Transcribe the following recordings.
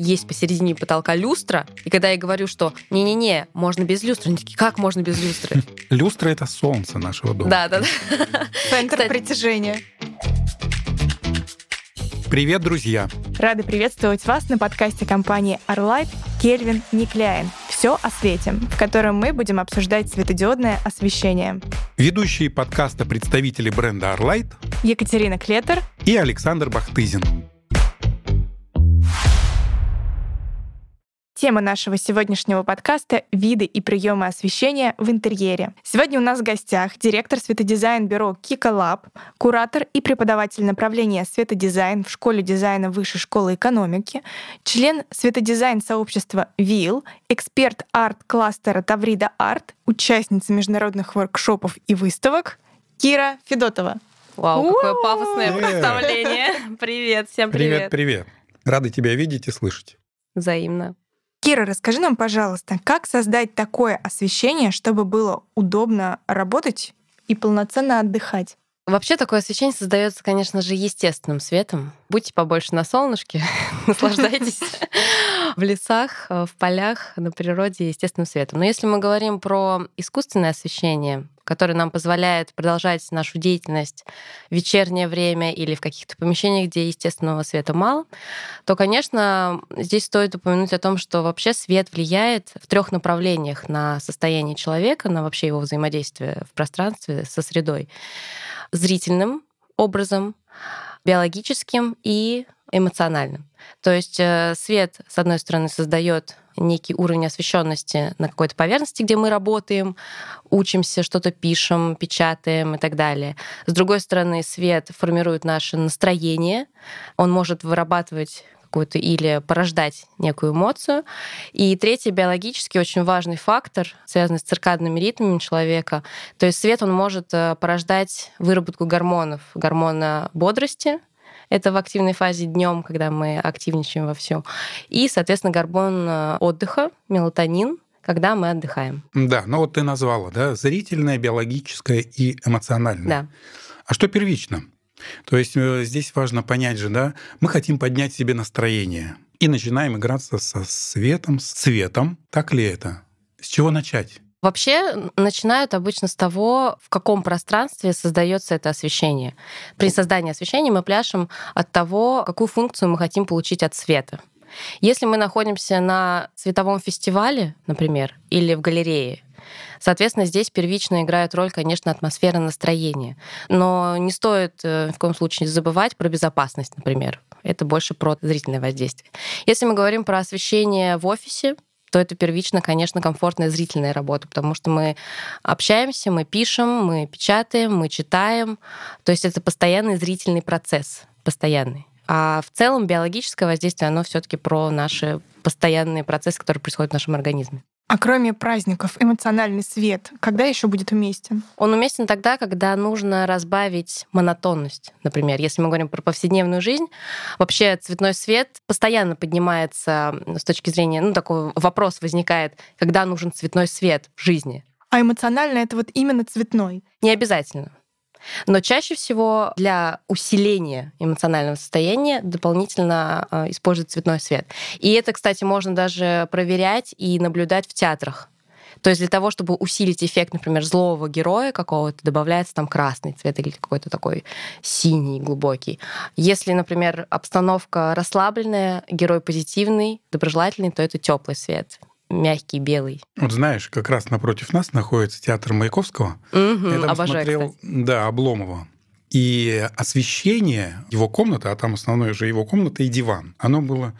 есть посередине потолка люстра, и когда я говорю, что не-не-не, можно без люстры, они такие, как можно без люстры? Люстра — это солнце нашего дома. Да, да, да. Центр притяжения. Привет, друзья! Рады приветствовать вас на подкасте компании Arlight Кельвин Никляйн. Все о свете, в котором мы будем обсуждать светодиодное освещение. Ведущие подкаста представители бренда Arlight Екатерина Клетер. и Александр Бахтызин. Тема нашего сегодняшнего подкаста — виды и приемы освещения в интерьере. Сегодня у нас в гостях директор светодизайн-бюро Kika Lab, куратор и преподаватель направления светодизайн в школе дизайна Высшей школы экономики, член светодизайн-сообщества ВИЛ, эксперт арт-кластера Таврида Арт, участница международных воркшопов и выставок Кира Федотова. Вау, какое У-у-у. пафосное Привет. представление. Привет, всем Привет, привет. привет. Рады тебя видеть и слышать. Взаимно. Кира, расскажи нам, пожалуйста, как создать такое освещение, чтобы было удобно работать и полноценно отдыхать? Вообще такое освещение создается, конечно же, естественным светом. Будьте побольше на солнышке, наслаждайтесь в лесах, э, в полях, на природе естественным светом. Но если мы говорим про искусственное освещение, которое нам позволяет продолжать нашу деятельность в вечернее время или в каких-то помещениях, где естественного света мало, то, конечно, здесь стоит упомянуть о том, что вообще свет влияет в трех направлениях на состояние человека, на вообще его взаимодействие в пространстве со средой зрительным образом, биологическим и эмоциональным. То есть э, свет, с одной стороны, создает некий уровень освещенности на какой-то поверхности, где мы работаем, учимся, что-то пишем, печатаем и так далее. С другой стороны, свет формирует наше настроение, он может вырабатывать какую-то или порождать некую эмоцию. И третий биологически очень важный фактор, связанный с циркадными ритмами человека. То есть свет, он может э, порождать выработку гормонов. Гормона бодрости, это в активной фазе днем, когда мы активничаем во всем. И, соответственно, гормон э, отдыха, мелатонин, когда мы отдыхаем. Да, ну вот ты назвала, да, зрительное, биологическое и эмоциональное. Да. А что первично? То есть э, здесь важно понять же, да, мы хотим поднять себе настроение и начинаем играться со светом, с цветом. Так ли это? С чего начать? Вообще начинают обычно с того, в каком пространстве создается это освещение. При создании освещения мы пляшем от того, какую функцию мы хотим получить от света. Если мы находимся на световом фестивале, например, или в галерее, Соответственно, здесь первично играет роль, конечно, атмосфера настроения. Но не стоит э, в коем случае забывать про безопасность, например. Это больше про зрительное воздействие. Если мы говорим про освещение в офисе, то это первично, конечно, комфортная зрительная работа, потому что мы общаемся, мы пишем, мы печатаем, мы читаем. То есть это постоянный зрительный процесс, постоянный. А в целом биологическое воздействие, оно все таки про наши постоянные процессы, которые происходят в нашем организме. А кроме праздников, эмоциональный свет, когда еще будет уместен? Он уместен тогда, когда нужно разбавить монотонность. Например, если мы говорим про повседневную жизнь, вообще цветной свет постоянно поднимается с точки зрения, ну, такой вопрос возникает, когда нужен цветной свет в жизни. А эмоционально это вот именно цветной. Не обязательно. Но чаще всего для усиления эмоционального состояния дополнительно э, используют цветной свет. И это, кстати, можно даже проверять и наблюдать в театрах. То есть для того, чтобы усилить эффект, например, злого героя какого-то, добавляется там красный цвет или какой-то такой синий, глубокий. Если, например, обстановка расслабленная, герой позитивный, доброжелательный, то это теплый свет мягкий, белый. Вот знаешь, как раз напротив нас находится театр Маяковского. Мгм, Я там обожаю, смотрел, кстати. да, Обломова. И освещение его комнаты, а там основное же его комната и диван, оно было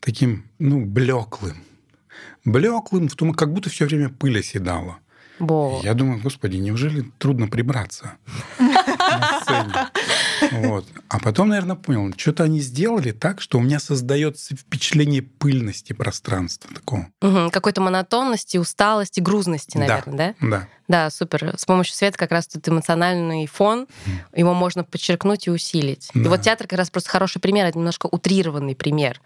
таким, ну, блеклым. Блеклым, в том, как будто все время пыль оседала. Во. Я думаю, господи, неужели трудно прибраться? Вот. А потом, наверное, понял, что-то они сделали так, что у меня создается впечатление пыльности пространства такого. Мгм, Какой-то монотонности, усталости, грузности, наверное, да? Да. Да, супер. С помощью света как раз тут эмоциональный фон, его можно подчеркнуть и усилить. И Да. вот театр как раз просто хороший пример, это немножко утрированный пример.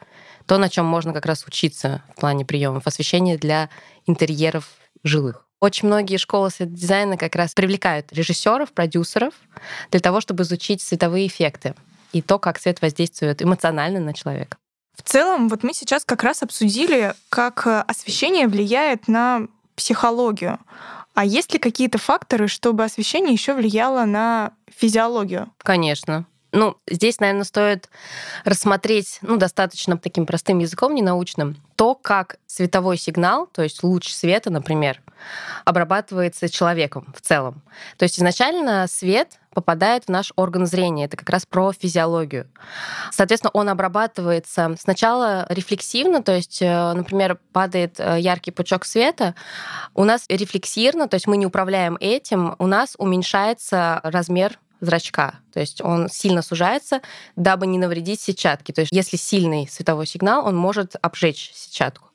То, на чем можно как раз учиться в плане приемов освещения для интерьеров жилых. Очень многие школы дизайна как раз привлекают режиссеров, продюсеров для того, чтобы изучить световые эффекты и то, как свет воздействует эмоционально на человека. В целом, вот мы сейчас как раз обсудили, как э, освещение влияет на психологию. А есть ли какие-то факторы, чтобы освещение еще влияло на физиологию? Конечно. Ну, здесь, наверное, стоит рассмотреть, ну, достаточно таким простым языком, ненаучным, то, как световой сигнал, то есть луч света, например, обрабатывается человеком в целом. То есть изначально свет попадает в наш орган зрения. Это как раз про физиологию. Соответственно, он обрабатывается сначала рефлексивно, то есть, э, например, падает э, яркий пучок света, у нас рефлексирно, то есть мы не управляем этим, у нас уменьшается размер зрачка. То есть он сильно сужается, дабы не навредить сетчатке. То есть если сильный световой сигнал, он может обжечь сетчатку.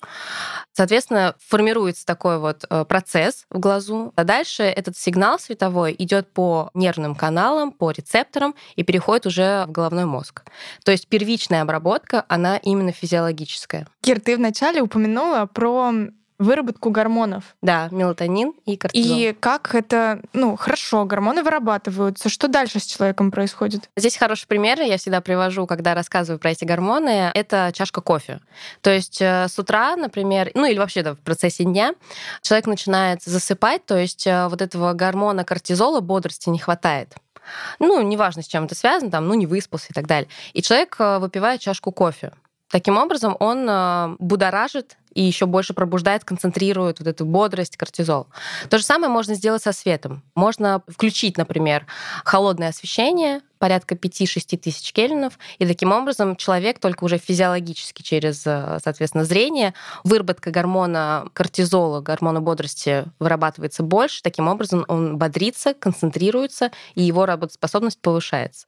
Соответственно, формируется такой вот э, процесс в глазу. А дальше этот сигнал световой идет по нервным каналам, по рецепторам и переходит уже в головной мозг. То есть первичная обработка, она именно физиологическая. Кир, ты вначале упомянула про выработку гормонов. Да, мелатонин и кортизол. И как это, ну, хорошо, гормоны вырабатываются. Что дальше с человеком происходит? Здесь хороший пример, я всегда привожу, когда рассказываю про эти гормоны, это чашка кофе. То есть э, с утра, например, ну или вообще да, в процессе дня, человек начинает засыпать, то есть э, вот этого гормона кортизола, бодрости не хватает ну, неважно, с чем это связано, там, ну, не выспался и так далее. И человек э, выпивает чашку кофе. Таким образом, он будоражит и еще больше пробуждает, концентрирует вот эту бодрость, кортизол. То же самое можно сделать со светом. Можно включить, например, холодное освещение, порядка 5-6 тысяч кельвинов, и таким образом человек только уже физиологически через, э, соответственно, зрение, выработка гормона кортизола, гормона бодрости вырабатывается больше, таким образом он бодрится, концентрируется, и его работоспособность повышается.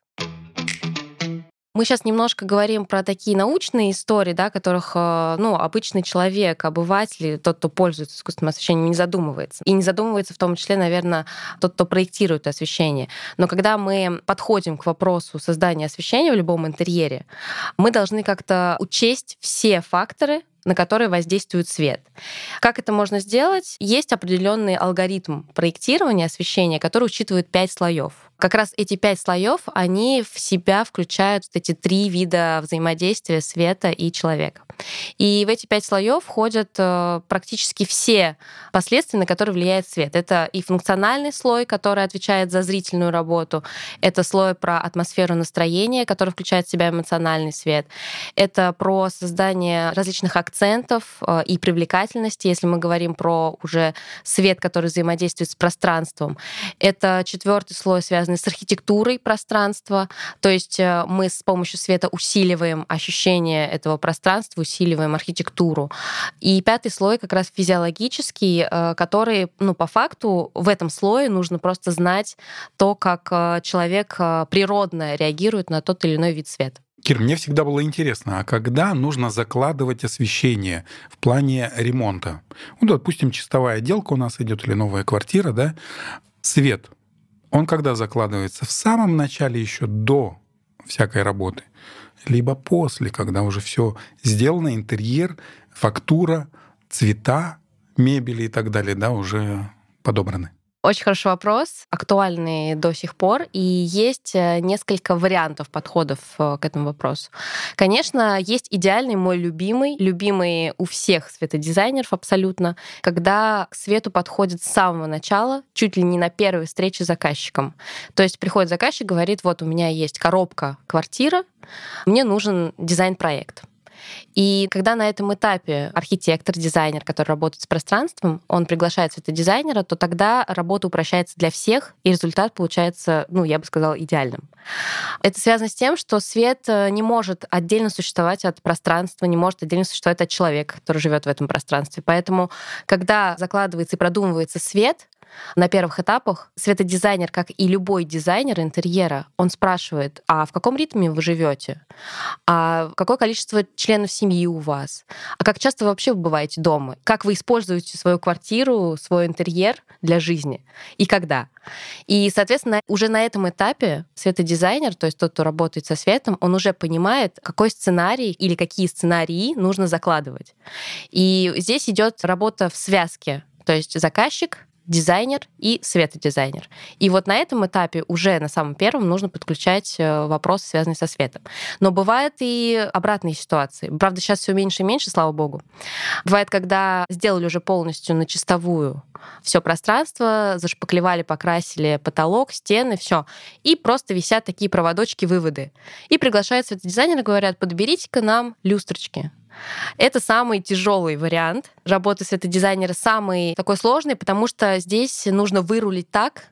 Мы сейчас немножко говорим про такие научные истории, да, которых э, ну, обычный человек, обыватель, тот, кто пользуется искусственным освещением, не задумывается. И не задумывается в том числе, наверное, тот, кто проектирует освещение. Но когда мы подходим к вопросу создания освещения в любом интерьере, мы должны как-то учесть все факторы, на которые воздействует свет. Как это можно сделать? Есть определенный алгоритм проектирования освещения, который учитывает пять слоев как раз эти пять слоев, они в себя включают вот эти три вида взаимодействия света и человека. И в эти пять слоев входят э, практически все последствия, на которые влияет свет. Это и функциональный слой, который отвечает за зрительную работу, это слой про атмосферу настроения, который включает в себя эмоциональный свет, это про создание различных акцентов э, и привлекательности, если мы говорим про уже свет, который взаимодействует с пространством. Это четвертый слой, связан связаны с архитектурой пространства. То есть э, мы с помощью света усиливаем ощущение этого пространства, усиливаем архитектуру. И пятый слой как раз физиологический, э, который, ну, по факту, в этом слое нужно просто знать то, как э, человек природно реагирует на тот или иной вид света. Кир, мне всегда было интересно, а когда нужно закладывать освещение в плане ремонта? Ну, допустим, чистовая отделка у нас идет или новая квартира, да? Свет он когда закладывается? В самом начале еще до всякой работы, либо после, когда уже все сделано, интерьер, фактура, цвета, мебели и так далее, да, уже подобраны. Очень хороший вопрос, актуальный до сих пор, и есть э, несколько вариантов подходов э, к этому вопросу. Конечно, есть идеальный мой любимый, любимый у всех светодизайнеров абсолютно, когда к свету подходит с самого начала, чуть ли не на первой встрече с заказчиком. То есть приходит заказчик, говорит, вот у меня есть коробка квартира, мне нужен дизайн-проект. И когда на этом этапе архитектор, дизайнер, который работает с пространством, он приглашает светодизайнера, то тогда работа упрощается для всех, и результат получается, ну, я бы сказала, идеальным. Это связано с тем, что свет э, не может отдельно существовать от пространства, не может отдельно существовать от человека, который живет в этом пространстве. Поэтому, когда закладывается и продумывается свет, на первых этапах светодизайнер, как и любой дизайнер интерьера, он спрашивает, а в каком ритме вы живете? А какое количество членов семьи у вас? А как часто вы вообще бываете дома? Как вы используете свою квартиру, свой интерьер для жизни? И когда? И, соответственно, уже на этом этапе светодизайнер, то есть тот, кто работает со светом, он уже понимает, какой сценарий или какие сценарии нужно закладывать. И здесь идет работа в связке. То есть заказчик, дизайнер и светодизайнер. И вот на этом этапе уже на самом первом нужно подключать э, вопросы, связанные со светом. Но бывают и обратные ситуации. Правда, сейчас все меньше и меньше, слава богу. Бывает, когда сделали уже полностью на чистовую все пространство, зашпаклевали, покрасили потолок, стены, все. И просто висят такие проводочки-выводы. И приглашают светодизайнера, говорят, подберите-ка нам люстрочки. Это самый тяжелый вариант работы светодизайнера, самый такой сложный, потому что здесь нужно вырулить так,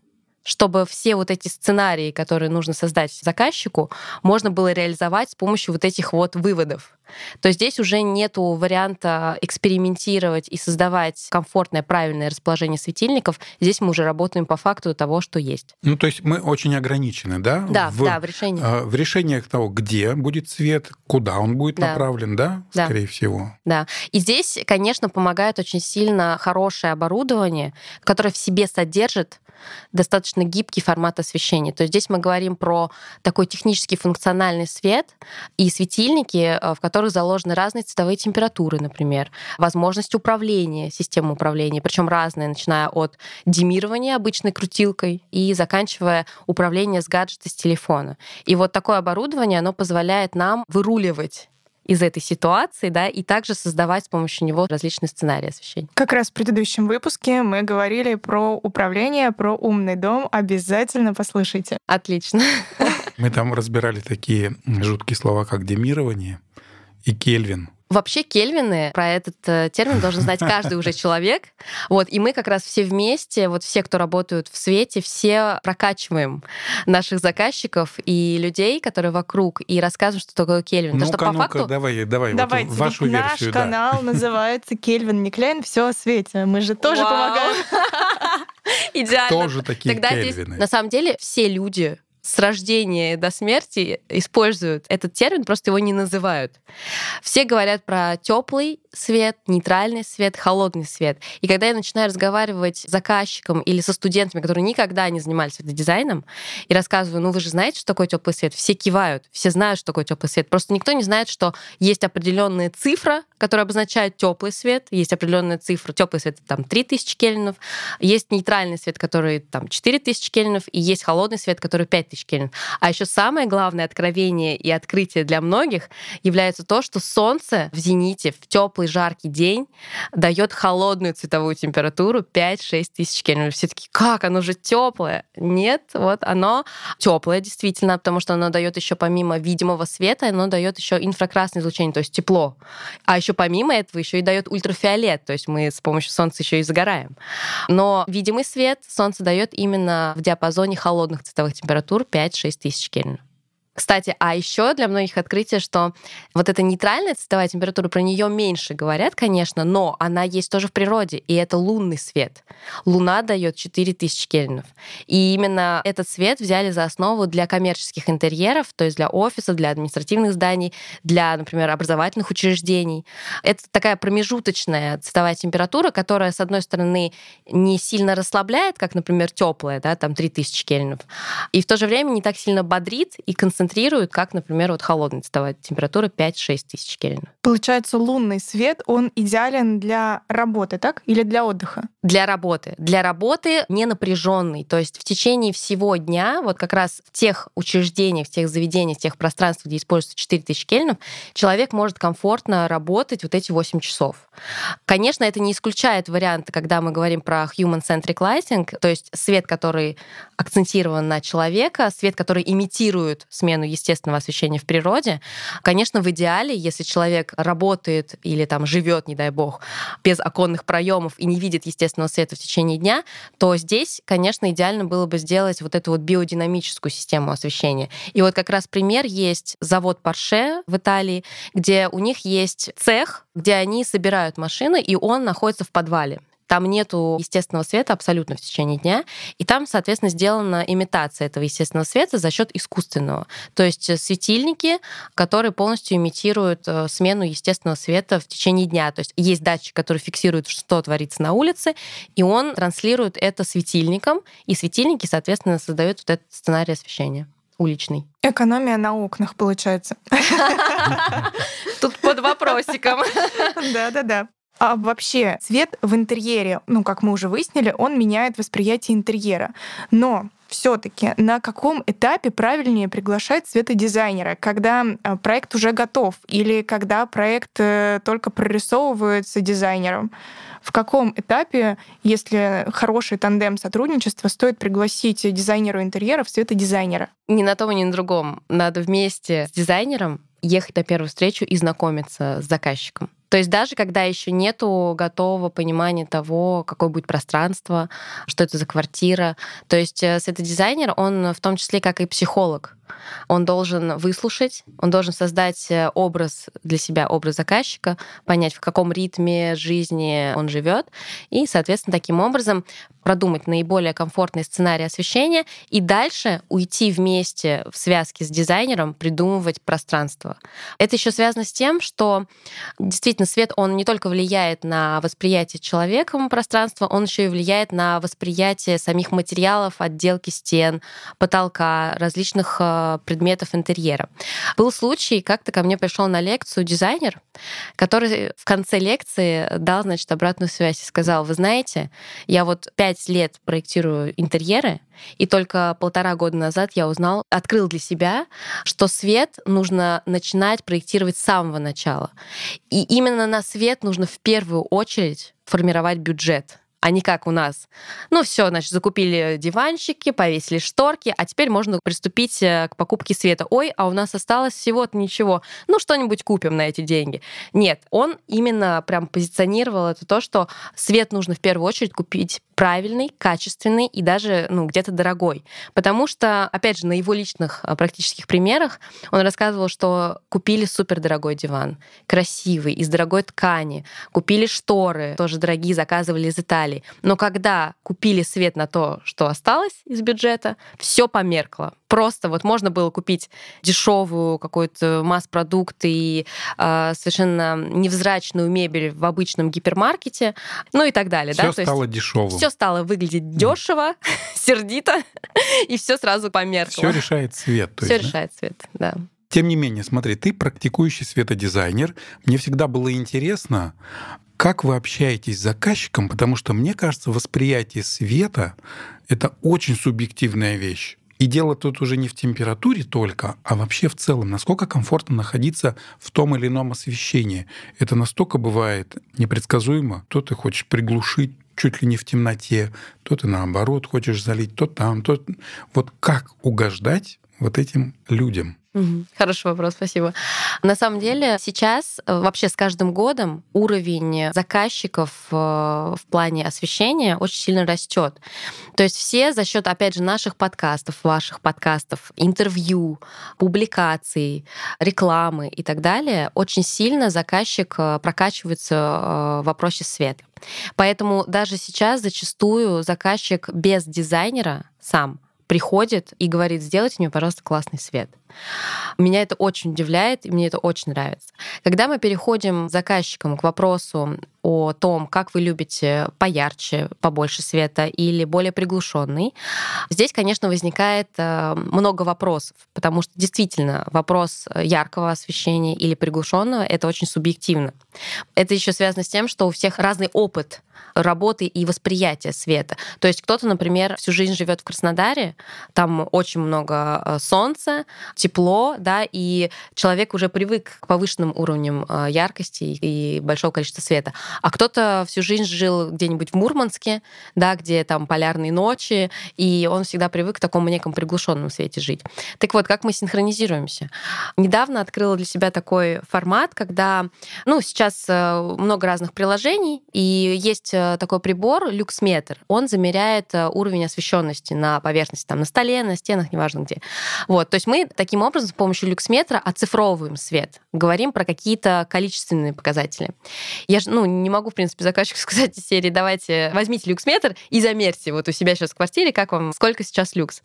чтобы все вот эти сценарии, которые нужно создать заказчику, можно было реализовать с помощью вот этих вот выводов. То есть здесь уже нет варианта экспериментировать и создавать комфортное, правильное расположение светильников. Здесь мы уже работаем по факту того, что есть. Ну, то есть мы очень ограничены, да? Да, в, да, в решении. Э, в решениях того, где будет свет, куда он будет да. направлен, да? да? Скорее всего. Да. И здесь, конечно, помогает очень сильно хорошее оборудование, которое в себе содержит достаточно гибкий формат освещения. То есть здесь мы говорим про такой технический функциональный свет и светильники, э, в которых заложены разные цветовые температуры, например, возможность управления, системы управления, причем разные, начиная от демирования обычной крутилкой и заканчивая управление с гаджета с телефона. И вот такое оборудование, оно позволяет нам выруливать из этой ситуации, да, и также создавать с помощью него различные сценарии освещения. Как раз в предыдущем выпуске мы говорили про управление, про умный дом. Обязательно послушайте. Отлично. Мы там разбирали такие жуткие слова, как демирование и Кельвин. Вообще кельвины, про этот э, термин должен знать каждый уже человек. Вот, и мы как раз все вместе, вот все, кто работают в свете, все прокачиваем наших заказчиков и людей, которые вокруг, и рассказываем, что такое кельвин. Ну-ка, что по ну факту... давай, давай, Давайте, вот вашу ведь версию. Наш да. канал называется Кельвин Никлейн «Все о свете». Мы же тоже Вау. помогаем. Идеально. Тоже такие Тогда кельвины. здесь, на самом деле, все люди с рождения до смерти используют этот термин, просто его не называют. Все говорят про теплый свет, нейтральный свет, холодный свет. И когда я начинаю разговаривать с заказчиком или со студентами, которые никогда не занимались светодизайном, и рассказываю, ну вы же знаете, что такое теплый свет, все кивают, все знают, что такое теплый свет. Просто никто не знает, что есть определенная цифра, которая обозначает теплый свет, есть определенная цифра, теплый свет там 3000 кельвинов, есть нейтральный свет, который там 4000 кельвинов, и есть холодный свет, который 5000 кельвинов. А еще самое главное откровение и открытие для многих является то, что солнце в зените в теплый жаркий день дает холодную цветовую температуру 5-6 тысяч кельвинов. Все таки как, оно же теплое? Нет, вот оно теплое действительно, потому что оно дает еще помимо видимого света, оно дает еще инфракрасное излучение, то есть тепло. А еще помимо этого еще и дает ультрафиолет, то есть мы с помощью солнца еще и загораем. Но видимый свет солнце дает именно в диапазоне холодных цветовых температур 5-6 тысяч кельвинов. Кстати, а еще для многих открытие, что вот эта нейтральная цветовая температура, про нее меньше говорят, конечно, но она есть тоже в природе, и это лунный свет. Луна дает 4000 кельвинов. И именно этот свет взяли за основу для коммерческих интерьеров, то есть для офисов, для административных зданий, для, например, образовательных учреждений. Это такая промежуточная цветовая температура, которая, с одной стороны, не сильно расслабляет, как, например, теплая, да, там 3000 кельвинов, и в то же время не так сильно бодрит и концентрирует концентрирует, как, например, вот холодная цветовая температура 5-6 тысяч кельвинов. Получается, лунный свет, он идеален для работы, так? Или для отдыха? Для работы. Для работы не напряженный. То есть в течение всего дня, вот как раз в тех учреждениях, в тех заведениях, в тех пространствах, где используется 4000 кельвинов, человек может комфортно работать вот эти 8 часов. Конечно, это не исключает варианты, когда мы говорим про human-centric lighting, то есть свет, который акцентирован на человека, свет, который имитирует смену смену естественного освещения в природе. Конечно, в идеале, если человек работает или там живет, не дай бог, без оконных проемов и не видит естественного света в течение дня, то здесь, конечно, идеально было бы сделать вот эту вот биодинамическую систему освещения. И вот как раз пример есть завод Porsche в Италии, где у них есть цех, где они собирают машины, и он находится в подвале. Там нету естественного света абсолютно в течение дня, и там, соответственно, сделана имитация этого естественного света за счет искусственного. То есть э, светильники, которые полностью имитируют э, смену естественного света в течение дня. То есть есть датчик, который фиксирует, что творится на улице, и он транслирует это светильником, и светильники, соответственно, создают вот этот сценарий освещения уличный. Экономия на окнах, получается. Тут под вопросиком. Да-да-да. А вообще цвет в интерьере, ну, как мы уже выяснили, он меняет восприятие интерьера. Но все-таки на каком этапе правильнее приглашать цветодизайнера, когда э, проект уже готов или когда проект э, только прорисовывается дизайнером? В каком этапе, если хороший тандем сотрудничества, стоит пригласить дизайнеру интерьеров цветодизайнера? Ни на том, ни на другом. Надо вместе с дизайнером ехать на первую встречу и знакомиться с заказчиком. То есть даже когда еще нету готового понимания того, какое будет пространство, что это за квартира. То есть э, светодизайнер, он в том числе как и психолог. Он должен выслушать, он должен создать э, образ для себя, образ заказчика, понять, в каком ритме жизни он живет, и, соответственно, таким образом продумать наиболее комфортный сценарий освещения и дальше уйти вместе в связке с дизайнером, придумывать пространство. Это еще связано с тем, что действительно свет, он не только влияет на восприятие человеком пространства, он еще и влияет на восприятие самих материалов, отделки стен, потолка, различных э, предметов интерьера. Был случай, как-то ко мне пришел на лекцию дизайнер, который в конце лекции дал, значит, обратную связь и сказал, вы знаете, я вот пять лет проектирую интерьеры, и только полтора года назад я узнал, открыл для себя, что свет нужно начинать проектировать с самого начала. И именно на свет нужно в первую очередь формировать бюджет а не как у нас. Ну все, значит, закупили диванчики, повесили шторки, а теперь можно приступить э, к покупке света. Ой, а у нас осталось всего-то ничего. Ну что-нибудь купим на эти деньги. Нет, он именно прям позиционировал это то, что свет нужно в первую очередь купить правильный, качественный и даже ну, где-то дорогой. Потому что, опять же, на его личных а, практических примерах он рассказывал, что купили супердорогой диван, красивый, из дорогой ткани, купили шторы, тоже дорогие, заказывали из Италии. Но когда купили свет на то, что осталось из бюджета, все померкло. Просто вот можно было купить дешевую какой-то масс-продукт и э, совершенно невзрачную мебель в обычном гипермаркете, ну и так далее. Все да? стало дешевым. Все стало выглядеть дешево, сердито, и все сразу померкло. Все решает цвет. Все решает цвет, да. Тем не менее, смотри, ты практикующий светодизайнер. Мне всегда было интересно, как вы общаетесь с заказчиком, потому что мне кажется, восприятие света — это очень субъективная вещь. И дело тут уже не в температуре только, а вообще в целом, насколько комфортно находиться в том или ином освещении. Это настолько бывает непредсказуемо. То ты хочешь приглушить чуть ли не в темноте, то ты наоборот хочешь залить, то там, то... Вот как угождать вот этим людям? Хороший вопрос, спасибо. На самом деле сейчас э, вообще с каждым годом уровень заказчиков э, в плане освещения очень сильно растет. То есть все за счет, опять же, наших подкастов, ваших подкастов, интервью, публикаций, рекламы и так далее, очень сильно заказчик э, прокачивается в вопросе света. Поэтому даже сейчас зачастую заказчик без дизайнера сам приходит и говорит, сделайте мне, пожалуйста, классный свет. Меня это очень удивляет, и мне это очень нравится. Когда мы переходим заказчикам к вопросу о том, как вы любите поярче, побольше света или более приглушенный, здесь, конечно, возникает э, много вопросов, потому что действительно вопрос яркого освещения или приглушенного это очень субъективно. Это еще связано с тем, что у всех разный опыт работы и восприятия света. То есть кто-то, например, всю жизнь живет в Краснодаре, там очень много э, солнца, тепло, да, и человек уже привык к повышенным уровням э, яркости и большого количества света. А кто-то всю жизнь жил где-нибудь в Мурманске, да, где там полярные ночи, и он всегда привык к такому некому приглушенному свете жить. Так вот, как мы синхронизируемся? Недавно открыла для себя такой формат, когда, ну, сейчас э, много разных приложений, и есть э, такой прибор, люксметр. Он замеряет уровень освещенности на поверхности, там, на столе, на стенах, неважно где. Вот, то есть мы таким образом с помощью люксметра оцифровываем свет, говорим про какие-то количественные показатели. Я же, ну, не могу, в принципе, заказчику сказать из серии, давайте возьмите люксметр и замерьте вот у себя сейчас в квартире, как вам, сколько сейчас люкс.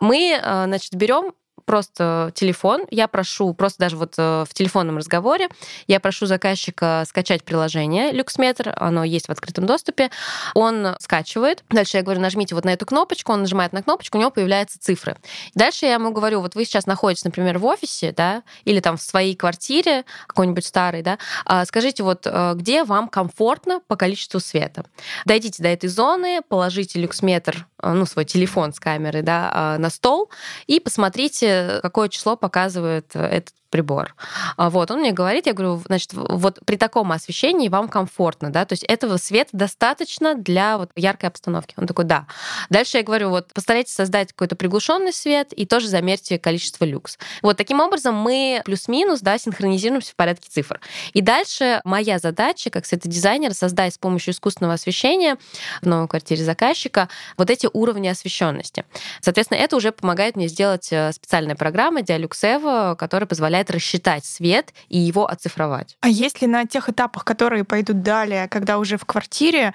Мы, э, значит, берем просто телефон, я прошу, просто даже вот э, в телефонном разговоре, я прошу заказчика скачать приложение LuxMeter, оно есть в открытом доступе, он скачивает, дальше я говорю, нажмите вот на эту кнопочку, он нажимает на кнопочку, у него появляются цифры. Дальше я ему говорю, вот вы сейчас находитесь, например, в офисе, да, или там в своей квартире, какой-нибудь старой, да, а скажите, вот э, где вам комфортно по количеству света. Дойдите до этой зоны, положите люксметр, э, ну, свой телефон с камерой, да, на стол и посмотрите, какое число показывает этот прибор. А вот, он мне говорит, я говорю, значит, вот при таком освещении вам комфортно, да, то есть этого света достаточно для вот яркой обстановки. Он такой, да. Дальше я говорю, вот постарайтесь создать какой-то приглушенный свет и тоже замерьте количество люкс. Вот таким образом мы плюс-минус, да, синхронизируемся в порядке цифр. И дальше моя задача, как светодизайнера, создать с помощью искусственного освещения в новой квартире заказчика вот эти уровни освещенности. Соответственно, это уже помогает мне сделать э, специальная программа Dialux Evo, которая позволяет позволяет рассчитать свет и его оцифровать. А если на тех этапах, которые пойдут далее, когда уже в квартире,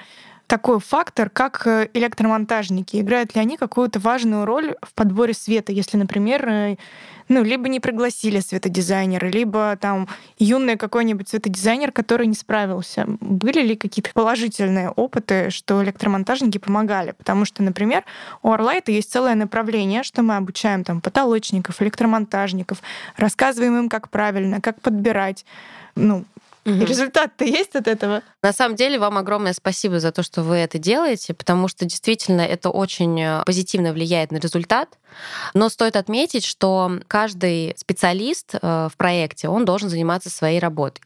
такой фактор, как э, электромонтажники. Играют ли они какую-то важную роль в подборе света, если, например, э, ну, либо не пригласили светодизайнера, либо там юный какой-нибудь светодизайнер, который не справился. Были ли какие-то положительные опыты, что электромонтажники помогали? Потому что, например, у Орлайта есть целое направление, что мы обучаем там потолочников, электромонтажников, рассказываем им, как правильно, как подбирать ну, Угу. Результат-то есть от этого? На самом деле, вам огромное спасибо за то, что вы это делаете, потому что действительно это очень э, позитивно влияет на результат. Но стоит отметить, что каждый специалист э, в проекте, он должен заниматься своей работой.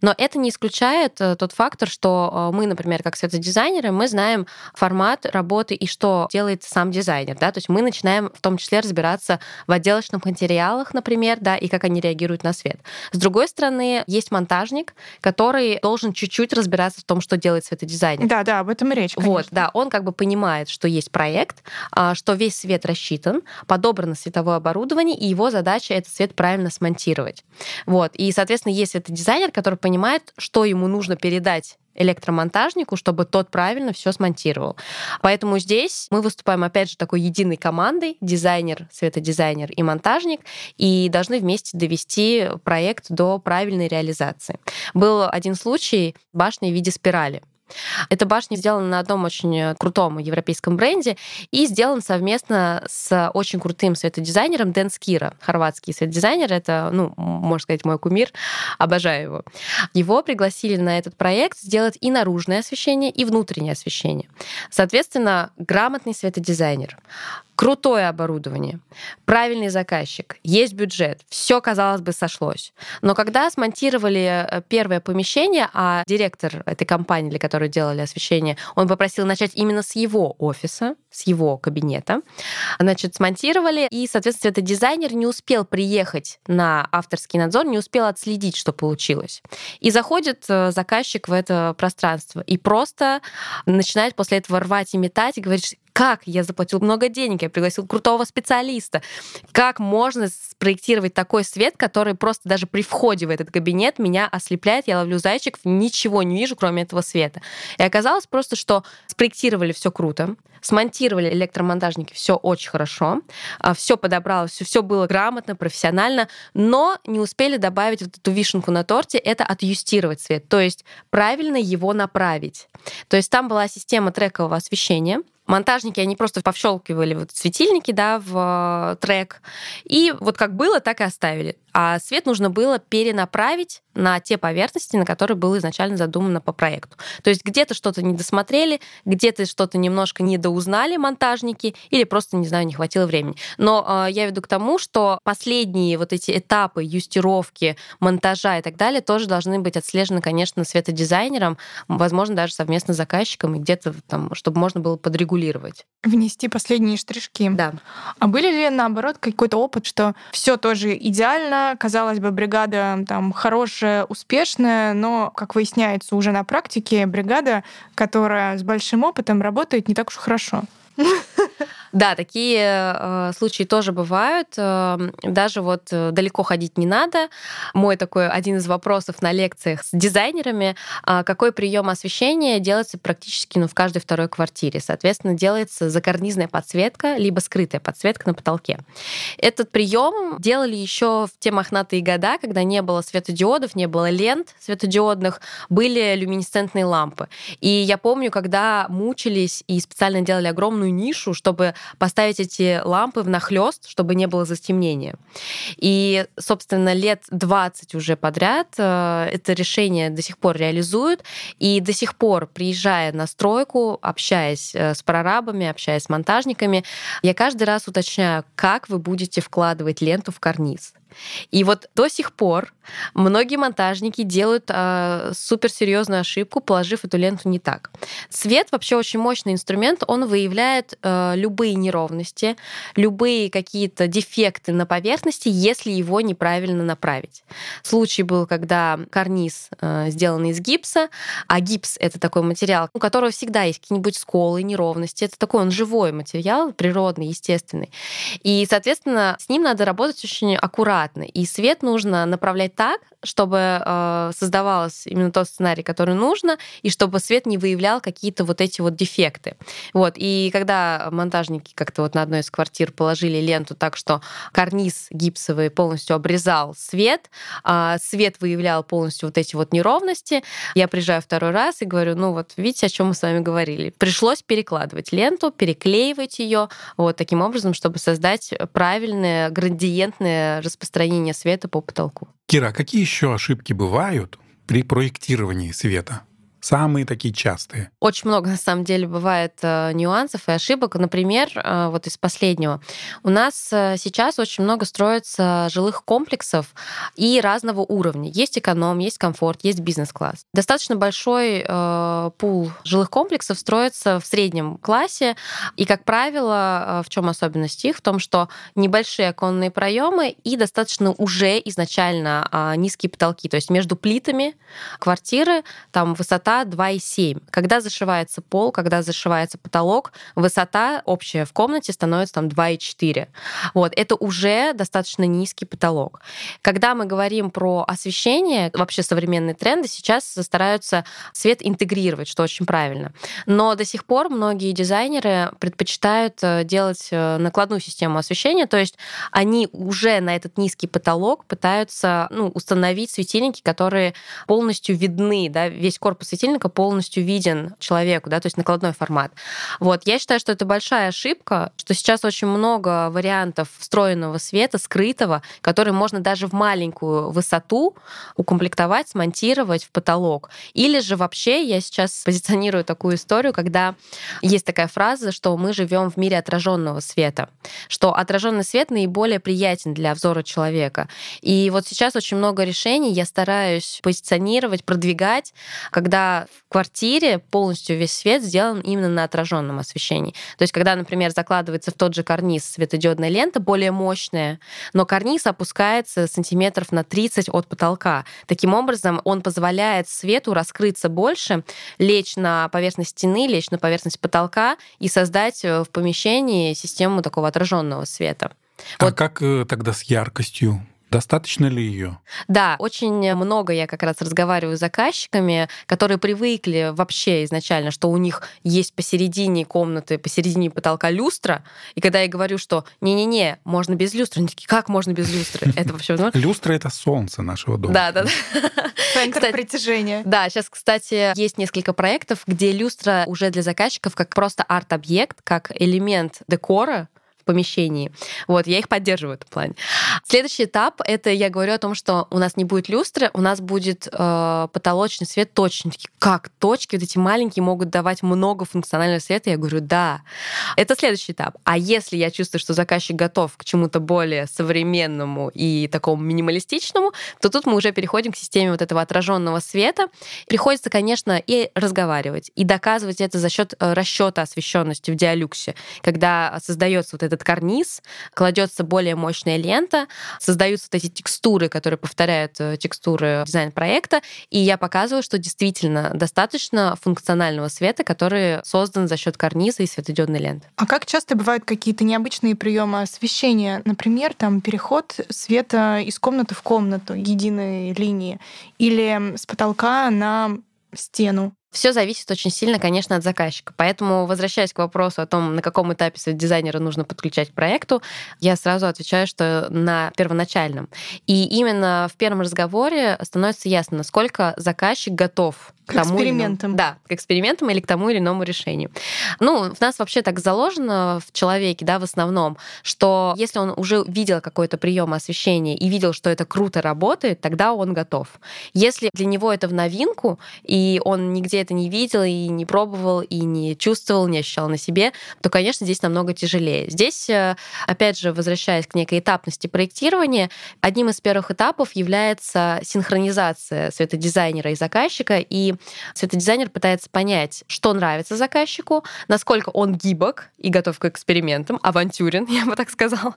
Но это не исключает э, тот фактор, что мы, например, как светодизайнеры, мы знаем формат работы и что делает сам дизайнер. Да? То есть мы начинаем в том числе разбираться в отделочных материалах, например, да, и как они реагируют на свет. С другой стороны, есть монтажник, который должен чуть-чуть разбираться в том, что делает светодизайнер. Да, да, об этом речь. Конечно. Вот, да, он как бы понимает, что есть проект, а, что весь свет рассчитан, подобрано световое оборудование, и его задача этот свет правильно смонтировать. Вот, и, соответственно, есть светодизайнер, который понимает, что ему нужно передать электромонтажнику, чтобы тот правильно все смонтировал. Поэтому здесь мы выступаем, опять же, такой единой командой, дизайнер, светодизайнер и монтажник, и должны вместе довести проект до правильной реализации. Был один случай башни в виде спирали. Эта башня сделана на одном очень крутом европейском бренде и сделан совместно с очень крутым светодизайнером Дэн Скира, хорватский светодизайнер. Это, ну, можно сказать, мой кумир. Обожаю его. Его пригласили на этот проект сделать и наружное освещение, и внутреннее освещение. Соответственно, грамотный светодизайнер крутое оборудование, правильный заказчик, есть бюджет, все, казалось бы, сошлось. Но когда смонтировали э, первое помещение, а директор этой компании, для которой делали освещение, он попросил начать именно с его офиса, с его кабинета, значит, смонтировали, и, соответственно, этот дизайнер не успел приехать на авторский надзор, не успел отследить, что получилось. И заходит э, заказчик в это пространство и просто начинает после этого рвать и метать, и говорит, как я заплатил много денег, я пригласил крутого специалиста. Как можно спроектировать такой свет, который просто даже при входе в этот кабинет меня ослепляет, я ловлю зайчиков, ничего не вижу, кроме этого света. И оказалось просто, что спроектировали все круто, смонтировали электромонтажники все очень хорошо, а, все подобралось, все, было грамотно, профессионально, но не успели добавить вот эту вишенку на торте, это отъюстировать свет, то есть правильно его направить. То есть там была система трекового освещения, монтажники, они просто повщелкивали вот светильники, да, в э, трек. И вот как было, так и оставили. А свет нужно было перенаправить на те поверхности, на которые было изначально задумано по проекту. То есть где-то что-то не досмотрели, где-то что-то немножко недоузнали монтажники или просто, не знаю, не хватило времени. Но э, я веду к тому, что последние вот эти этапы юстировки, монтажа и так далее тоже должны быть отслежены, конечно, светодизайнером, возможно, даже совместно с заказчиком, и где-то там, чтобы можно было подрегулировать. Внести последние штришки. Да. А были ли, наоборот, какой-то опыт, что все тоже идеально, казалось бы, бригада там хорошая, успешная, но, как выясняется уже на практике, бригада, которая с большим опытом работает не так уж хорошо? Да, такие э, случаи тоже бывают. Э, даже вот э, далеко ходить не надо. Мой такой один из вопросов на лекциях с дизайнерами, э, какой прием освещения делается практически ну, в каждой второй квартире. Соответственно, делается закарнизная подсветка, либо скрытая подсветка на потолке. Этот прием делали еще в те мохнатые года, когда не было светодиодов, не было лент светодиодных, были люминесцентные лампы. И я помню, когда мучились и специально делали огромную нишу, чтобы поставить эти лампы в нахлест, чтобы не было застемнения. И, собственно, лет 20 уже подряд э, это решение до сих пор реализуют. И до сих пор, приезжая на стройку, общаясь э, с прорабами, общаясь с монтажниками, я каждый раз уточняю, как вы будете вкладывать ленту в карниз. И вот до сих пор многие монтажники делают э, суперсерьезную ошибку, положив эту ленту не так. Свет вообще очень мощный инструмент, он выявляет э, любые неровности, любые какие-то дефекты на поверхности, если его неправильно направить. Случай был, когда карниз э, сделан из гипса, а гипс это такой материал, у которого всегда есть какие-нибудь сколы, неровности. Это такой он живой материал, природный, естественный. И, соответственно, с ним надо работать очень аккуратно аккуратно. И свет нужно направлять так, чтобы э, создавалось именно тот сценарий, который нужно, и чтобы свет не выявлял какие-то вот эти вот дефекты. Вот. И когда монтажники как-то вот на одной из квартир положили ленту так, что карниз гипсовый полностью обрезал свет, а свет выявлял полностью вот эти вот неровности, я приезжаю второй раз и говорю, ну вот видите, о чем мы с вами говорили. Пришлось перекладывать ленту, переклеивать ее вот таким образом, чтобы создать правильное градиентное распространение света по потолку. Кира, а какие еще ошибки бывают при проектировании света? Самые такие частые. Очень много, на самом деле, бывает э, нюансов и ошибок. Например, э, вот из последнего. У нас э, сейчас очень много строится жилых комплексов и разного уровня. Есть эконом, есть комфорт, есть бизнес-класс. Достаточно большой э, пул жилых комплексов строится в среднем классе. И, как правило, в чем особенность их? В том, что небольшие оконные проемы и достаточно уже изначально э, низкие потолки. То есть между плитами квартиры там высота высота 2,7. Когда зашивается пол, когда зашивается потолок, высота общая в комнате становится там 2,4. Вот, это уже достаточно низкий потолок. Когда мы говорим про освещение, вообще современные тренды сейчас стараются свет интегрировать, что очень правильно. Но до сих пор многие дизайнеры предпочитают э, делать э, накладную систему освещения, то есть они уже на этот низкий потолок пытаются ну, установить светильники, которые полностью видны, да, весь корпус светильника полностью виден человеку, да, то есть накладной формат. Вот, я считаю, что это большая ошибка, что сейчас очень много вариантов встроенного света, скрытого, который можно даже в маленькую высоту укомплектовать, смонтировать в потолок. Или же вообще я сейчас позиционирую такую историю, когда есть такая фраза, что мы живем в мире отраженного света, что отраженный свет наиболее приятен для взора человека. И вот сейчас очень много решений я стараюсь позиционировать, продвигать, когда в квартире полностью весь свет сделан именно на отраженном освещении. То есть, когда, например, закладывается в тот же карниз светодиодная лента, более мощная, но карниз опускается сантиметров на 30 от потолка. Таким образом, он позволяет свету раскрыться больше, лечь на поверхность стены, лечь на поверхность потолка и создать э, в помещении систему такого отраженного света. А вот. как э, тогда с яркостью? Достаточно ли ее? Да, очень много я как раз разговариваю с заказчиками, которые привыкли вообще изначально, что у них есть посередине комнаты, посередине потолка люстра, и когда я говорю, что не-не-не, можно без люстры, они такие, как можно без люстры? Это вообще Люстра — это солнце нашего дома. Да, да, да. Центр притяжения. Да, сейчас, кстати, есть несколько проектов, где люстра уже для заказчиков как просто арт-объект, как элемент декора, помещении. Вот, я их поддерживаю в этом плане. Следующий этап — это я говорю о том, что у нас не будет люстры, у нас будет э, потолочный свет точненький. Как точки вот эти маленькие могут давать много функционального света? Я говорю, да. Это следующий этап. А если я чувствую, что заказчик готов к чему-то более современному и такому минималистичному, то тут мы уже переходим к системе вот этого отраженного света. Приходится, конечно, и разговаривать, и доказывать это за счет э, расчета освещенности в диалюксе, когда создается вот этот этот карниз, кладется более мощная лента, создаются вот эти текстуры, которые повторяют э, текстуры дизайн-проекта, и я показываю, что действительно достаточно функционального света, который создан за счет карниза и светодиодной ленты. А как часто бывают какие-то необычные приемы освещения? Например, там переход света из комнаты в комнату, единой линии, или с потолка на стену. Все зависит очень сильно, конечно, от заказчика. Поэтому, возвращаясь к вопросу о том, на каком этапе дизайнера нужно подключать к проекту, я сразу отвечаю, что на первоначальном. И именно в первом разговоре становится ясно, насколько заказчик готов к тому экспериментам. Да, к экспериментам или к тому или иному решению. Ну, в нас вообще так заложено в человеке, да, в основном, что если он уже видел какой-то прием освещения и видел, что это круто работает, тогда он готов. Если для него это в новинку, и он нигде это не видел, и не пробовал, и не чувствовал, не ощущал на себе, то, конечно, здесь намного тяжелее. Здесь, э, опять же, возвращаясь к некой этапности проектирования, одним из первых этапов является синхронизация светодизайнера и заказчика, и Светодизайнер пытается понять, что нравится заказчику, насколько он гибок и готов к экспериментам, авантюрен, я бы так сказала.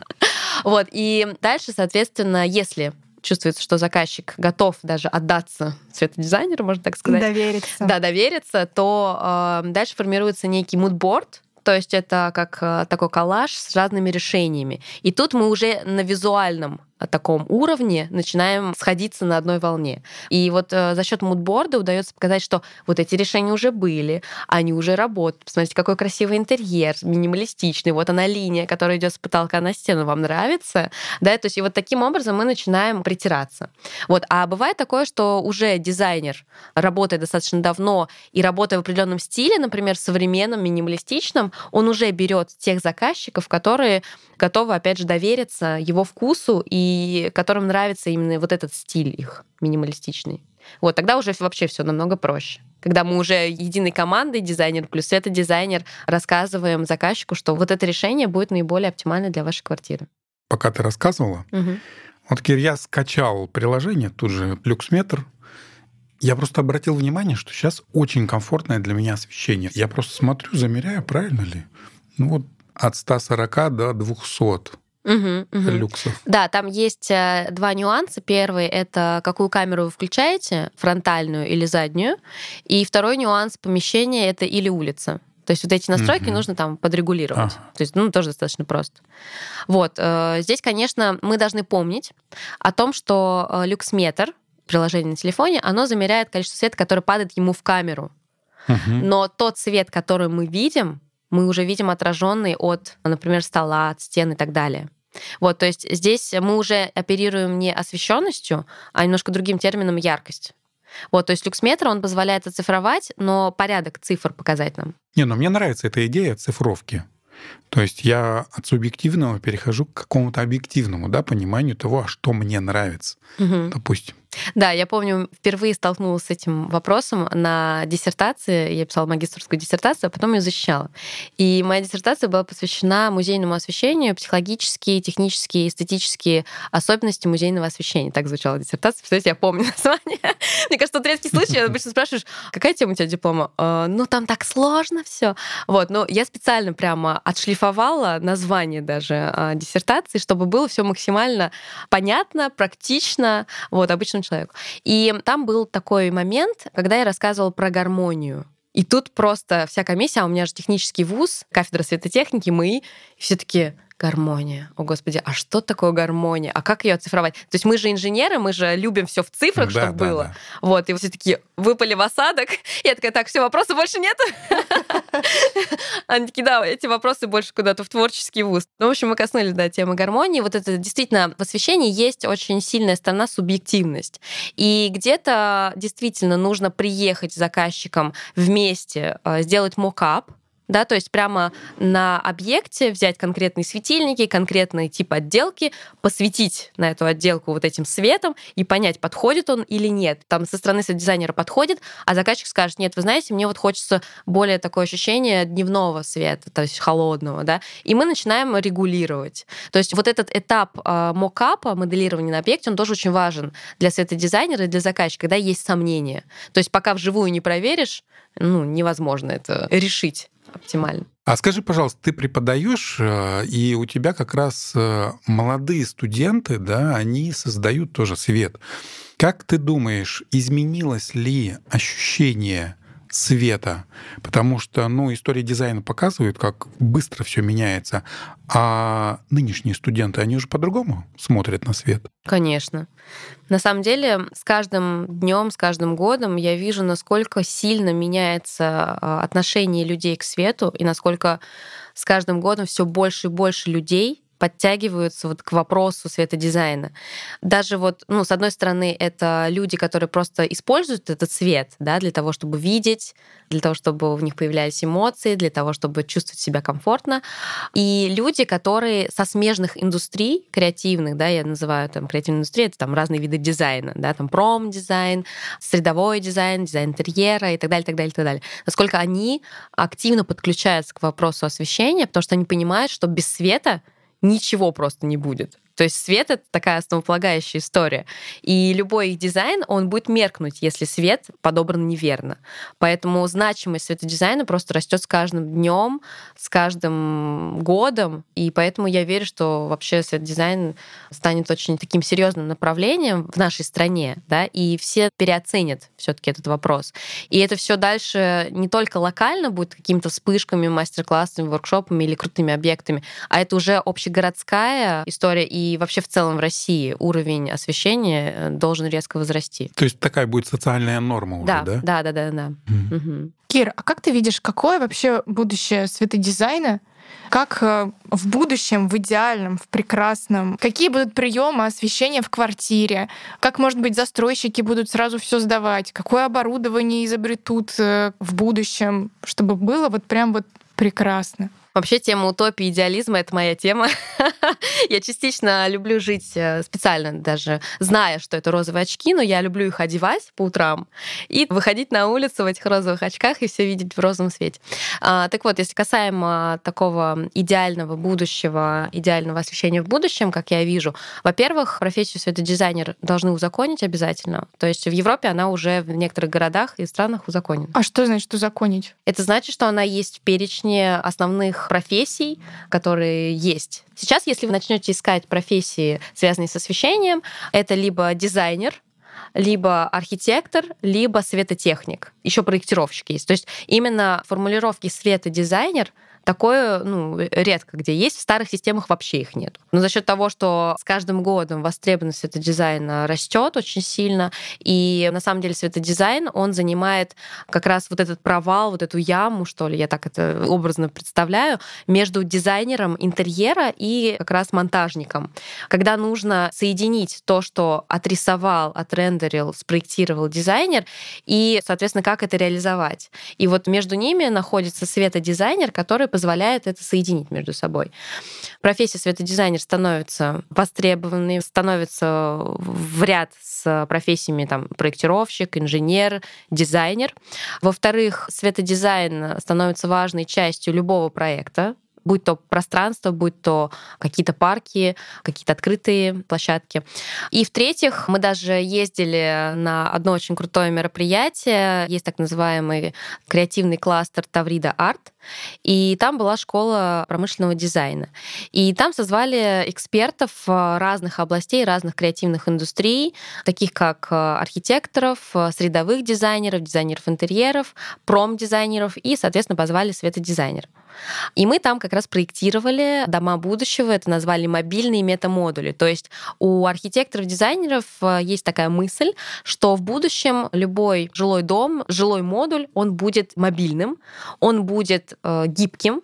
Вот. И дальше, соответственно, если чувствуется, что заказчик готов даже отдаться светодизайнеру, можно так сказать. Довериться. Да, довериться, то э, дальше формируется некий мудборд, то есть это как э, такой коллаж с разными решениями. И тут мы уже на визуальном таком уровне начинаем сходиться на одной волне. И вот э, за счет мудборда удается показать, что вот эти решения уже были, они уже работают. Посмотрите, какой красивый интерьер, минималистичный. Вот она линия, которая идет с потолка на стену, вам нравится? Да, то есть и вот таким образом мы начинаем притираться. Вот. А бывает такое, что уже дизайнер работает достаточно давно и работая в определенном стиле, например, современном, минималистичном, он уже берет тех заказчиков, которые готовы, опять же, довериться его вкусу и которым нравится именно вот этот стиль их минималистичный. Вот тогда уже вообще все намного проще. Когда мы уже единой командой, дизайнер плюс это дизайнер, рассказываем заказчику, что вот это решение будет наиболее оптимально для вашей квартиры. Пока ты рассказывала, угу. вот Кир, я скачал приложение, тут же люксметр, я просто обратил внимание, что сейчас очень комфортное для меня освещение. Я просто смотрю, замеряю, правильно ли. Ну вот от 140 до 200 угу, угу. люксов. Да, там есть э, два нюанса. Первый — это какую камеру вы включаете, фронтальную или заднюю. И второй нюанс помещения — это или улица. То есть вот эти настройки угу. нужно там подрегулировать. Ага. То есть, ну, тоже достаточно просто. Вот. Э, здесь, конечно, мы должны помнить о том, что э, люксметр, приложение на телефоне, оно замеряет количество света, который падает ему в камеру. Угу. Но тот свет, который мы видим, мы уже видим отраженный от, например, стола, от стен и так далее. Вот, то есть здесь мы уже оперируем не освещенностью, а немножко другим термином яркость. Вот, то есть люксметр, он позволяет оцифровать, но порядок цифр показать нам. Не, но мне нравится эта идея цифровки. То есть я от субъективного перехожу к какому-то объективному да, пониманию того, а что мне нравится, угу. допустим. Да, я помню, впервые столкнулась с этим вопросом на диссертации. Я писала магистрскую диссертацию, а потом ее защищала. И моя диссертация была посвящена музейному освещению, психологические, технические, эстетические особенности музейного освещения. Так звучала диссертация. Представляете, я помню название. Мне кажется, тут редкий случай. Обычно спрашиваешь, какая тема у тебя диплома? «А, ну, там так сложно все. Вот, но я специально прямо отшлифовала название даже а, диссертации, чтобы было все максимально понятно, практично. Вот, обычно обычному человеку. И там был такой момент, когда я рассказывала про гармонию. И тут просто вся комиссия, а у меня же технический вуз, кафедра светотехники, мы, все таки Гармония. О, Господи, а что такое гармония? А как ее оцифровать? То есть мы же инженеры, мы же любим все в цифрах, да, чтобы да, было. Да. Вот, и все таки выпали в осадок. Я такая, так, все, вопросов больше нет? Они такие, да, эти вопросы больше куда-то в творческий вуз. Ну, в общем, мы коснулись, да, темы гармонии. Вот это действительно в освещении есть очень сильная сторона субъективность. И где-то действительно нужно приехать с заказчиком вместе, э, сделать мокап, да, то есть прямо на объекте взять конкретные светильники, конкретный тип отделки, посветить на эту отделку вот этим светом и понять, подходит он или нет. Там со стороны дизайнера подходит, а заказчик скажет, нет, вы знаете, мне вот хочется более такое ощущение дневного света, то есть холодного, да, и мы начинаем регулировать. То есть вот этот этап э, мокапа, моделирования на объекте, он тоже очень важен для светодизайнера и для заказчика, когда есть сомнения. То есть пока вживую не проверишь, ну, невозможно это решить оптимально. А скажи, пожалуйста, ты преподаешь, э, и у тебя как раз э, молодые студенты, да, они создают тоже свет. Как ты думаешь, изменилось ли ощущение света, потому что, ну, история дизайна показывает, как быстро все меняется, а нынешние студенты, они уже по-другому смотрят на свет. Конечно. На самом деле, с каждым днем, с каждым годом я вижу, насколько сильно меняется а, отношение людей к свету и насколько с каждым годом все больше и больше людей подтягиваются вот к вопросу светодизайна. Даже вот, ну, с одной стороны, это люди, которые просто используют этот свет, да, для того, чтобы видеть, для того, чтобы в них появлялись эмоции, для того, чтобы чувствовать себя комфортно. И люди, которые со смежных индустрий креативных, да, я называю там креативную индустрию, это там разные виды дизайна, да, там пром-дизайн, средовой дизайн, дизайн интерьера и так далее, так далее, так далее. Насколько они активно подключаются к вопросу освещения, потому что они понимают, что без света ничего просто не будет. То есть свет — это такая основополагающая история. И любой их дизайн, он будет меркнуть, если свет подобран неверно. Поэтому значимость светодизайна просто растет с каждым днем, с каждым годом. И поэтому я верю, что вообще светодизайн станет очень таким серьезным направлением в нашей стране, да, и все переоценят все-таки этот вопрос. И это все дальше не только локально будет какими-то вспышками, мастер-классами, воркшопами или крутыми объектами, а это уже общегородская история, и и вообще в целом в России уровень освещения э, должен резко возрасти. То есть такая будет социальная норма уже, да? Да, да, да, да. да. Mm. Угу. Кир, а как ты видишь, какое вообще будущее светодизайна? Как э, в будущем, в идеальном, в прекрасном? Какие будут приемы освещения в квартире? Как, может быть, застройщики будут сразу все сдавать? Какое оборудование изобретут э, в будущем, чтобы было вот прям вот прекрасно? Вообще тема утопии идеализма — это моя тема. я частично люблю жить э, специально даже, зная, что это розовые очки, но я люблю их одевать по утрам и выходить на улицу в этих розовых очках и все видеть в розовом свете. А, так вот, если касаемо такого идеального будущего, идеального освещения в будущем, как я вижу, во-первых, профессию светодизайнер должны узаконить обязательно. То есть в Европе она уже в некоторых городах и странах узаконена. А что значит узаконить? Это значит, что она есть в перечне основных профессий, которые есть. Сейчас, если вы начнете искать профессии, связанные с освещением, это либо дизайнер, либо архитектор, либо светотехник. Еще проектировщик есть. То есть именно формулировки светодизайнер Такое ну, редко где есть. В старых системах вообще их нет. Но за счет того, что с каждым годом востребованность светодизайна растет очень сильно, и на самом деле светодизайн, он занимает как раз вот этот провал, вот эту яму, что ли, я так это образно представляю, между дизайнером интерьера и как раз монтажником. Когда нужно соединить то, что отрисовал, отрендерил, спроектировал дизайнер, и, соответственно, как это реализовать. И вот между ними находится светодизайнер, который позволяет это соединить между собой. Профессия светодизайнер становится востребованной, становится в ряд с профессиями там, проектировщик, инженер, дизайнер. Во-вторых, светодизайн становится важной частью любого проекта, будь то пространство, будь то какие-то парки, какие-то открытые площадки. И в-третьих, мы даже ездили на одно очень крутое мероприятие, есть так называемый креативный кластер Таврида Арт, и там была школа промышленного дизайна. И там созвали экспертов разных областей, разных креативных индустрий, таких как архитекторов, средовых дизайнеров, дизайнеров интерьеров, промдизайнеров и, соответственно, позвали светодизайнеров. И мы там как раз проектировали дома будущего, это назвали мобильные метамодули. То есть у архитекторов-дизайнеров э, есть такая мысль, что в будущем любой жилой дом, жилой модуль, он будет мобильным, он будет э, гибким,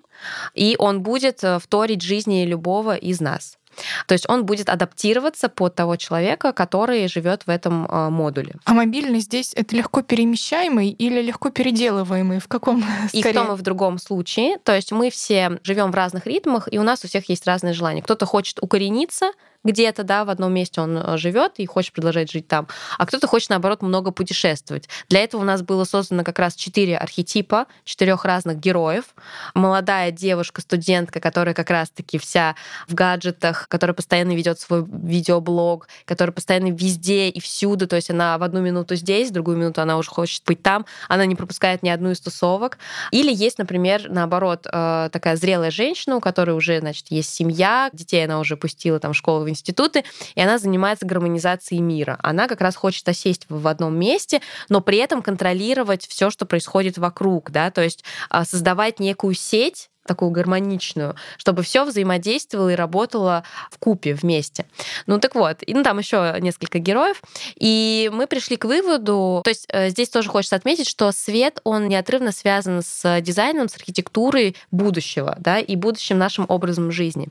и он будет э, вторить жизни любого из нас. То есть он будет адаптироваться под того человека, который живет в этом а, модуле. А мобильный здесь это легко перемещаемый или легко переделываемый? В каком И в том, и в другом случае. То есть мы все живем в разных ритмах, и у нас у всех есть разные желания. Кто-то хочет укорениться, где-то, да, в одном месте он э, живет и хочет продолжать жить там, а кто-то хочет, наоборот, много путешествовать. Для этого у нас было создано как раз четыре архетипа, четырех разных героев. Молодая девушка, студентка, которая как раз-таки вся в гаджетах, которая постоянно ведет свой видеоблог, которая постоянно везде и всюду, то есть она в одну минуту здесь, в другую минуту она уже хочет быть там, она не пропускает ни одну из тусовок. Или есть, например, наоборот, э, такая зрелая женщина, у которой уже, значит, есть семья, детей она уже пустила там в школу, в институты, и она занимается гармонизацией мира. Она как раз хочет осесть в одном месте, но при этом контролировать все, что происходит вокруг, да, то есть а, создавать некую сеть такую гармоничную, чтобы все взаимодействовало и работало в купе вместе. Ну так вот, и ну, там еще несколько героев, и мы пришли к выводу, то есть э, здесь тоже хочется отметить, что свет, он неотрывно связан с дизайном, с архитектурой будущего, да, и будущим нашим образом жизни.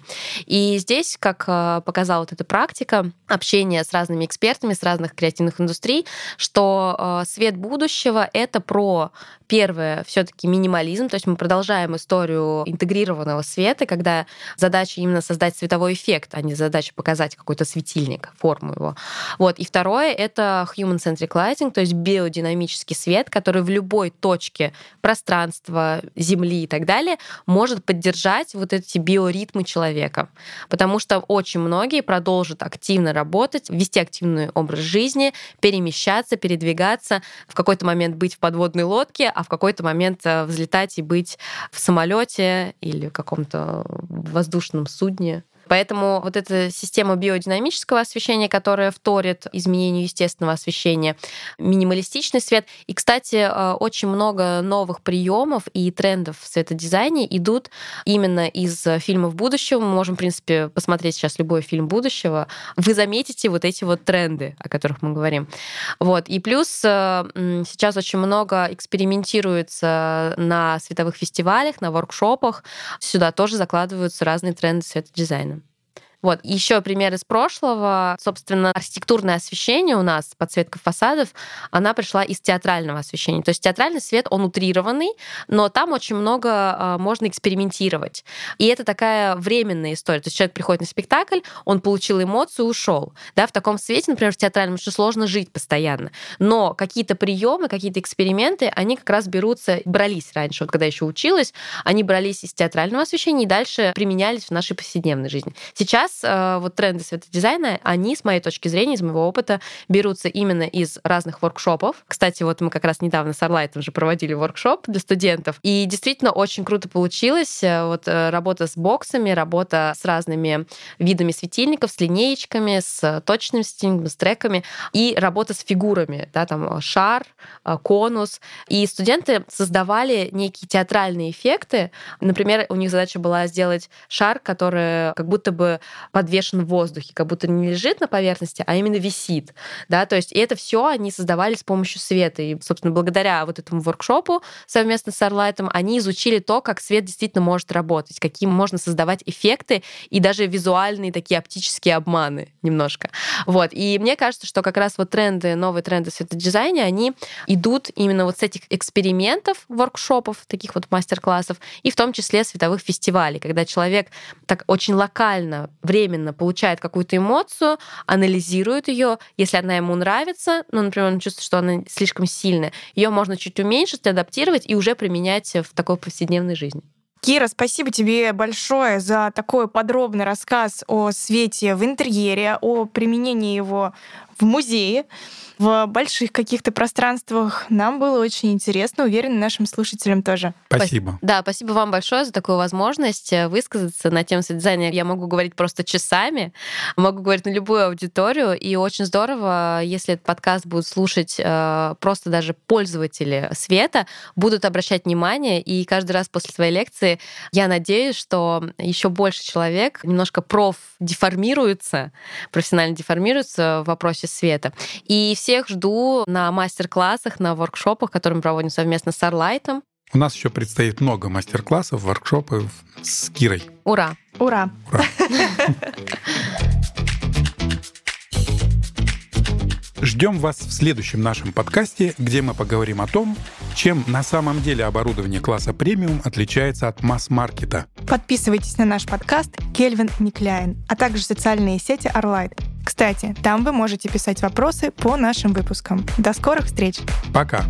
И здесь, как э, показала вот эта практика общения с разными экспертами, с разных креативных индустрий, что э, свет будущего — это про первое все таки минимализм, то есть мы продолжаем историю интегрированного света, когда задача именно создать световой эффект, а не задача показать какой-то светильник, форму его. Вот. И второе — это human-centric lighting, то есть биодинамический свет, который в любой точке пространства, Земли и так далее может поддержать вот эти биоритмы человека. Потому что очень многие продолжат активно работать, вести активный образ жизни, перемещаться, передвигаться, в какой-то момент быть в подводной лодке, а в какой-то момент э, взлетать и быть в самолете или каком-то воздушном судне. Поэтому вот эта система биодинамического освещения, которая вторит изменению естественного освещения, минималистичный свет. И, кстати, э, очень много новых приемов и трендов в светодизайне идут именно из фильмов будущего. Мы можем, в принципе, посмотреть сейчас любой фильм будущего. Вы заметите вот эти вот тренды, о которых мы говорим. Вот. И плюс э, сейчас очень много экспериментируется на световых фестивалях, на воркшопах. Сюда тоже закладываются разные тренды светодизайна. Вот. Еще пример из прошлого. Собственно, архитектурное освещение у нас, подсветка фасадов, она пришла из театрального освещения. То есть театральный свет, он утрированный, но там очень много а, можно экспериментировать. И это такая временная история. То есть человек приходит на спектакль, он получил эмоцию, ушел. Да, в таком свете, например, в театральном очень сложно жить постоянно. Но какие-то приемы, какие-то эксперименты, они как раз берутся, брались раньше, вот когда еще училась, они брались из театрального освещения и дальше применялись в нашей повседневной жизни. Сейчас Э, вот тренды светодизайна, они, с моей точки зрения, из моего опыта, берутся именно из разных воркшопов. Кстати, вот мы как раз недавно с Арлайтом же проводили воркшоп для студентов, и действительно очень круто получилось. Э, вот э, работа с боксами, работа с разными видами светильников, с линеечками, с точным светильником, с треками, и работа с фигурами, да, там шар, конус. И студенты создавали некие театральные эффекты. Например, у них задача была сделать шар, который как будто бы подвешен в воздухе, как будто не лежит на поверхности, а именно висит. Да? То есть и это все они создавали с помощью света. И, собственно, благодаря вот этому воркшопу совместно с Арлайтом они изучили то, как свет действительно может работать, какие можно создавать эффекты и даже визуальные такие оптические обманы немножко. Вот. И мне кажется, что как раз вот тренды, новые тренды светодизайна, они идут именно вот с этих экспериментов, воркшопов, таких вот мастер-классов, и в том числе световых фестивалей, когда человек так очень локально временно получает какую-то эмоцию, анализирует ее, если она ему нравится, ну, например, он чувствует, что она слишком сильная, ее можно чуть уменьшить, адаптировать и уже применять в такой повседневной жизни. Кира, спасибо тебе большое за такой подробный рассказ о свете в интерьере, о применении его в музее в больших каких-то пространствах. Нам было очень интересно, уверен, нашим слушателям тоже. Спасибо. Да, спасибо вам большое за такую возможность э, высказаться на тему дизайна. Я могу говорить просто часами, могу говорить на любую аудиторию, и очень здорово, если этот подкаст будут слушать э, просто даже пользователи света, будут обращать внимание, и каждый раз после своей лекции я надеюсь, что еще больше человек немножко проф деформируется, профессионально деформируется в вопросе света. И всех жду на мастер-классах, на воркшопах, которые мы проводим совместно с Арлайтом. У нас еще предстоит много мастер-классов, воркшопов с Кирой. Ура! Ура! Ура! Ждем вас в следующем нашем подкасте, где мы поговорим о том, чем на самом деле оборудование класса премиум отличается от масс-маркета – Подписывайтесь на наш подкаст «Кельвин Никляйн», а также социальные сети Arlight. Кстати, там вы можете писать вопросы по нашим выпускам. До скорых встреч! Пока!